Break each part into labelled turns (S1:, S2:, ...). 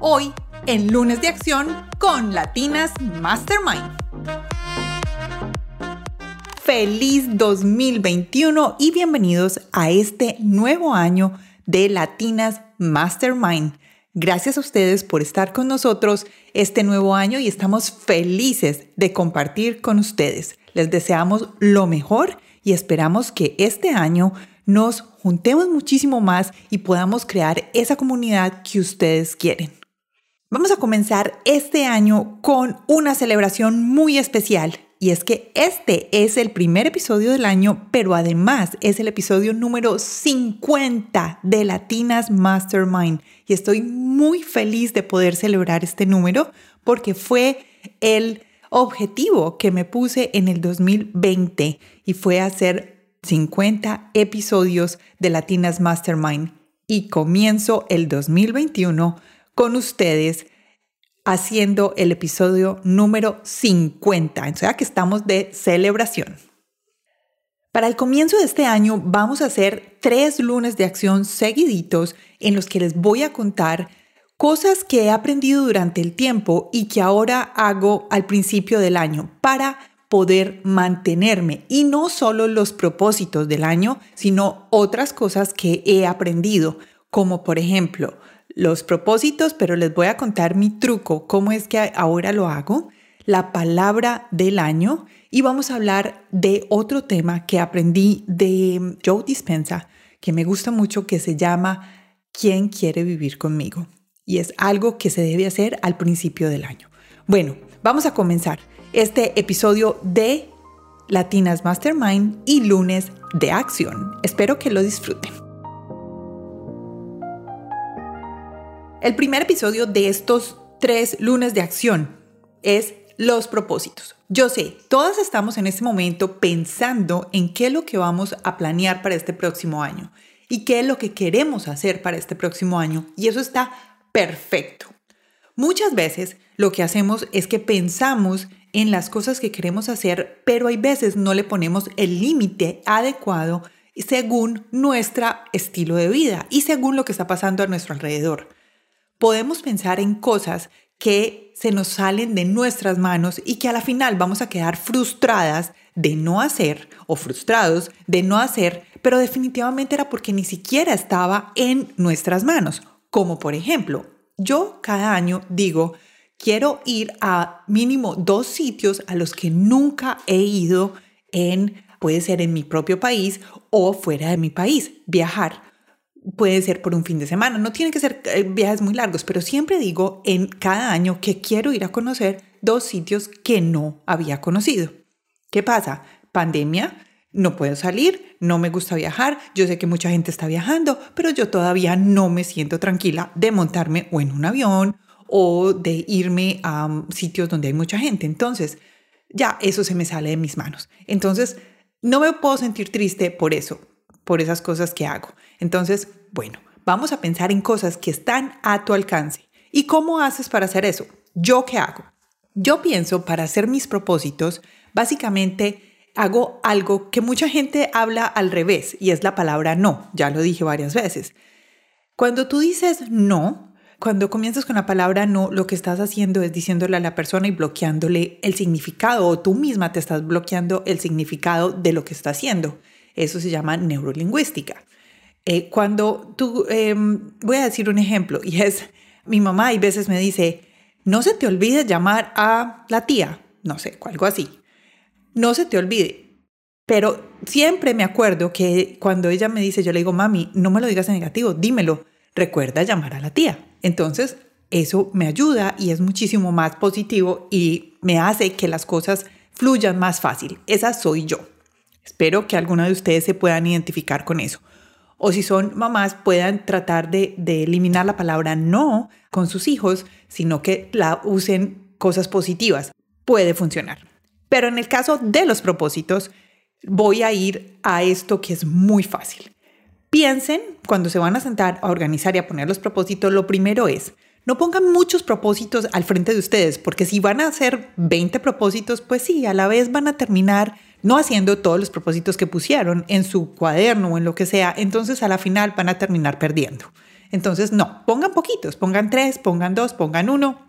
S1: hoy en lunes de acción con Latinas Mastermind. Feliz 2021 y bienvenidos a este nuevo año de Latinas Mastermind. Gracias a ustedes por estar con nosotros este nuevo año y estamos felices de compartir con ustedes. Les deseamos lo mejor y esperamos que este año nos juntemos muchísimo más y podamos crear esa comunidad que ustedes quieren. Vamos a comenzar este año con una celebración muy especial y es que este es el primer episodio del año, pero además es el episodio número 50 de Latinas Mastermind. Y estoy muy feliz de poder celebrar este número porque fue el objetivo que me puse en el 2020 y fue hacer 50 episodios de Latinas Mastermind. Y comienzo el 2021 con ustedes haciendo el episodio número 50, o sea que estamos de celebración. Para el comienzo de este año vamos a hacer tres lunes de acción seguiditos en los que les voy a contar cosas que he aprendido durante el tiempo y que ahora hago al principio del año para poder mantenerme y no solo los propósitos del año, sino otras cosas que he aprendido, como por ejemplo los propósitos, pero les voy a contar mi truco, cómo es que ahora lo hago, la palabra del año y vamos a hablar de otro tema que aprendí de Joe Dispensa, que me gusta mucho, que se llama ¿Quién quiere vivir conmigo? Y es algo que se debe hacer al principio del año. Bueno, vamos a comenzar este episodio de Latinas Mastermind y lunes de acción. Espero que lo disfruten. El primer episodio de estos tres lunes de acción es los propósitos. Yo sé, todas estamos en este momento pensando en qué es lo que vamos a planear para este próximo año y qué es lo que queremos hacer para este próximo año y eso está perfecto. Muchas veces lo que hacemos es que pensamos en las cosas que queremos hacer, pero hay veces no le ponemos el límite adecuado según nuestro estilo de vida y según lo que está pasando a nuestro alrededor podemos pensar en cosas que se nos salen de nuestras manos y que a la final vamos a quedar frustradas de no hacer o frustrados de no hacer, pero definitivamente era porque ni siquiera estaba en nuestras manos. Como por ejemplo, yo cada año digo, quiero ir a mínimo dos sitios a los que nunca he ido en, puede ser en mi propio país o fuera de mi país, viajar puede ser por un fin de semana, no tiene que ser eh, viajes muy largos, pero siempre digo en cada año que quiero ir a conocer dos sitios que no había conocido. ¿Qué pasa? Pandemia, no puedo salir, no me gusta viajar, yo sé que mucha gente está viajando, pero yo todavía no me siento tranquila de montarme o en un avión o de irme a um, sitios donde hay mucha gente. Entonces, ya eso se me sale de mis manos. Entonces, no me puedo sentir triste por eso, por esas cosas que hago. Entonces, bueno, vamos a pensar en cosas que están a tu alcance. ¿Y cómo haces para hacer eso? ¿Yo qué hago? Yo pienso para hacer mis propósitos, básicamente hago algo que mucha gente habla al revés y es la palabra no. Ya lo dije varias veces. Cuando tú dices no, cuando comienzas con la palabra no, lo que estás haciendo es diciéndole a la persona y bloqueándole el significado o tú misma te estás bloqueando el significado de lo que está haciendo. Eso se llama neurolingüística. Eh, cuando tú, em, voy a decir un ejemplo, y es, mi mamá hay veces me dice, no se te olvide llamar a la tía, no sé, algo así. No se te olvide. Pero siempre me acuerdo que cuando ella me dice, yo le digo, mami, no me lo digas en negativo, dímelo, recuerda llamar a la tía. Entonces, eso me ayuda y es muchísimo más positivo y me hace que las cosas fluyan más fácil. Esa soy yo. Espero que alguno de ustedes se puedan identificar con eso. o si son mamás, puedan tratar de, de eliminar la palabra no con sus hijos, sino que la usen cosas positivas. Puede funcionar. Pero en el caso de los propósitos, voy a ir a esto que es muy fácil. Piensen, cuando se van a sentar a organizar y a poner los propósitos, lo primero es, no pongan muchos propósitos al frente de ustedes, porque si van a hacer 20 propósitos, pues sí, a la vez van a terminar no haciendo todos los propósitos que pusieron en su cuaderno o en lo que sea, entonces a la final van a terminar perdiendo. Entonces, no, pongan poquitos, pongan tres, pongan dos, pongan uno.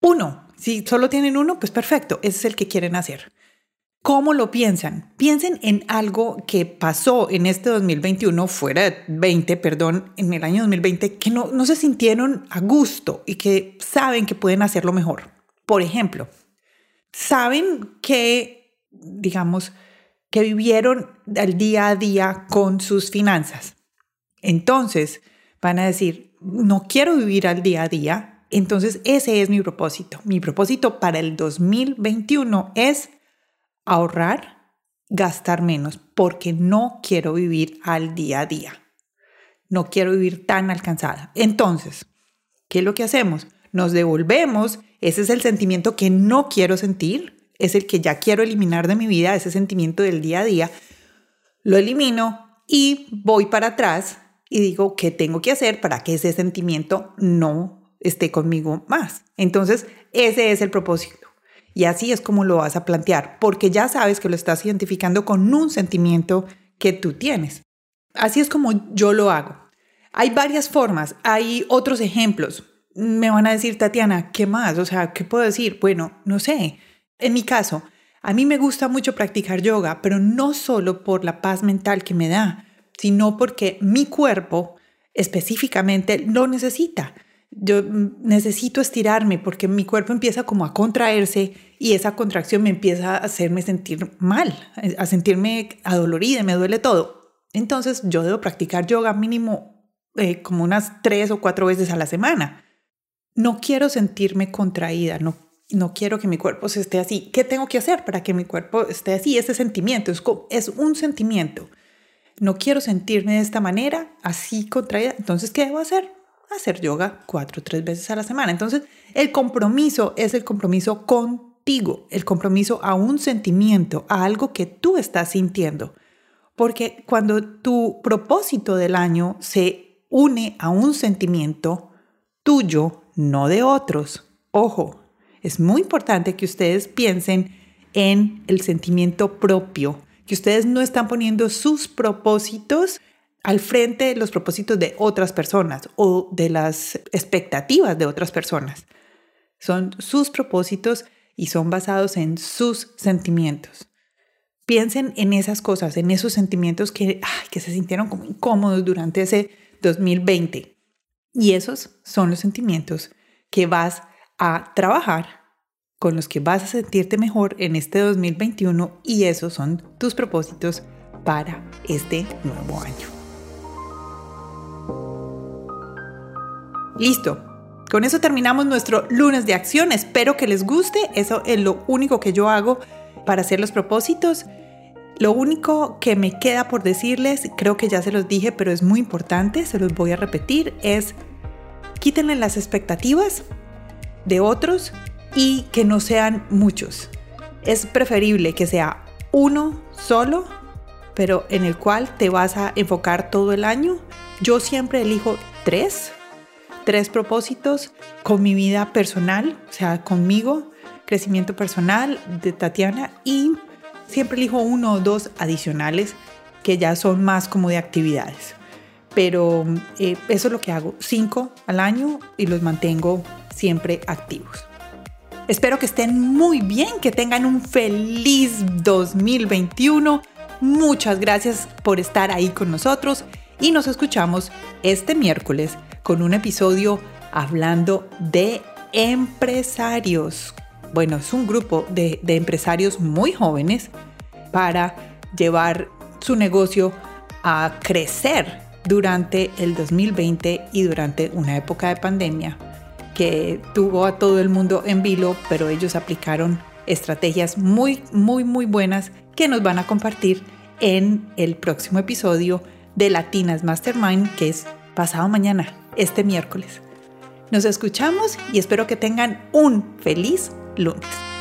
S1: Uno, si solo tienen uno, pues perfecto, ese es el que quieren hacer. ¿Cómo lo piensan? Piensen en algo que pasó en este 2021, fuera de 20, perdón, en el año 2020, que no, no se sintieron a gusto y que saben que pueden hacerlo mejor. Por ejemplo, saben que digamos, que vivieron el día a día con sus finanzas. Entonces, van a decir, no quiero vivir al día a día, entonces ese es mi propósito. Mi propósito para el 2021 es ahorrar, gastar menos, porque no quiero vivir al día a día. No quiero vivir tan alcanzada. Entonces, ¿qué es lo que hacemos? Nos devolvemos, ese es el sentimiento que no quiero sentir, es el que ya quiero eliminar de mi vida, ese sentimiento del día a día, lo elimino y voy para atrás y digo qué tengo que hacer para que ese sentimiento no esté conmigo más. Entonces, ese es el propósito. Y así es como lo vas a plantear, porque ya sabes que lo estás identificando con un sentimiento que tú tienes. Así es como yo lo hago. Hay varias formas, hay otros ejemplos. Me van a decir, Tatiana, ¿qué más? O sea, ¿qué puedo decir? Bueno, no sé. En mi caso, a mí me gusta mucho practicar yoga, pero no solo por la paz mental que me da, sino porque mi cuerpo específicamente lo necesita. Yo necesito estirarme porque mi cuerpo empieza como a contraerse y esa contracción me empieza a hacerme sentir mal, a sentirme adolorida, me duele todo. Entonces yo debo practicar yoga mínimo eh, como unas tres o cuatro veces a la semana. No quiero sentirme contraída, no no quiero que mi cuerpo se esté así. ¿Qué tengo que hacer para que mi cuerpo esté así? Ese sentimiento es, es un sentimiento. No quiero sentirme de esta manera, así contraída. Entonces, ¿qué debo hacer? Hacer yoga cuatro o tres veces a la semana. Entonces, el compromiso es el compromiso contigo, el compromiso a un sentimiento, a algo que tú estás sintiendo. Porque cuando tu propósito del año se une a un sentimiento tuyo, no de otros, ojo, es muy importante que ustedes piensen en el sentimiento propio, que ustedes no están poniendo sus propósitos al frente de los propósitos de otras personas o de las expectativas de otras personas. Son sus propósitos y son basados en sus sentimientos. Piensen en esas cosas, en esos sentimientos que, que se sintieron como incómodos durante ese 2020. Y esos son los sentimientos que vas a trabajar con los que vas a sentirte mejor en este 2021 y esos son tus propósitos para este nuevo año. Listo. Con eso terminamos nuestro lunes de acción. Espero que les guste. Eso es lo único que yo hago para hacer los propósitos. Lo único que me queda por decirles, creo que ya se los dije, pero es muy importante, se los voy a repetir, es quítenle las expectativas de otros y que no sean muchos. Es preferible que sea uno solo, pero en el cual te vas a enfocar todo el año. Yo siempre elijo tres, tres propósitos con mi vida personal, o sea, conmigo, crecimiento personal de Tatiana y siempre elijo uno o dos adicionales que ya son más como de actividades. Pero eh, eso es lo que hago, cinco al año y los mantengo siempre activos. Espero que estén muy bien, que tengan un feliz 2021. Muchas gracias por estar ahí con nosotros y nos escuchamos este miércoles con un episodio hablando de empresarios. Bueno, es un grupo de, de empresarios muy jóvenes para llevar su negocio a crecer durante el 2020 y durante una época de pandemia que tuvo a todo el mundo en vilo, pero ellos aplicaron estrategias muy, muy, muy buenas que nos van a compartir en el próximo episodio de Latinas Mastermind, que es pasado mañana, este miércoles. Nos escuchamos y espero que tengan un feliz lunes.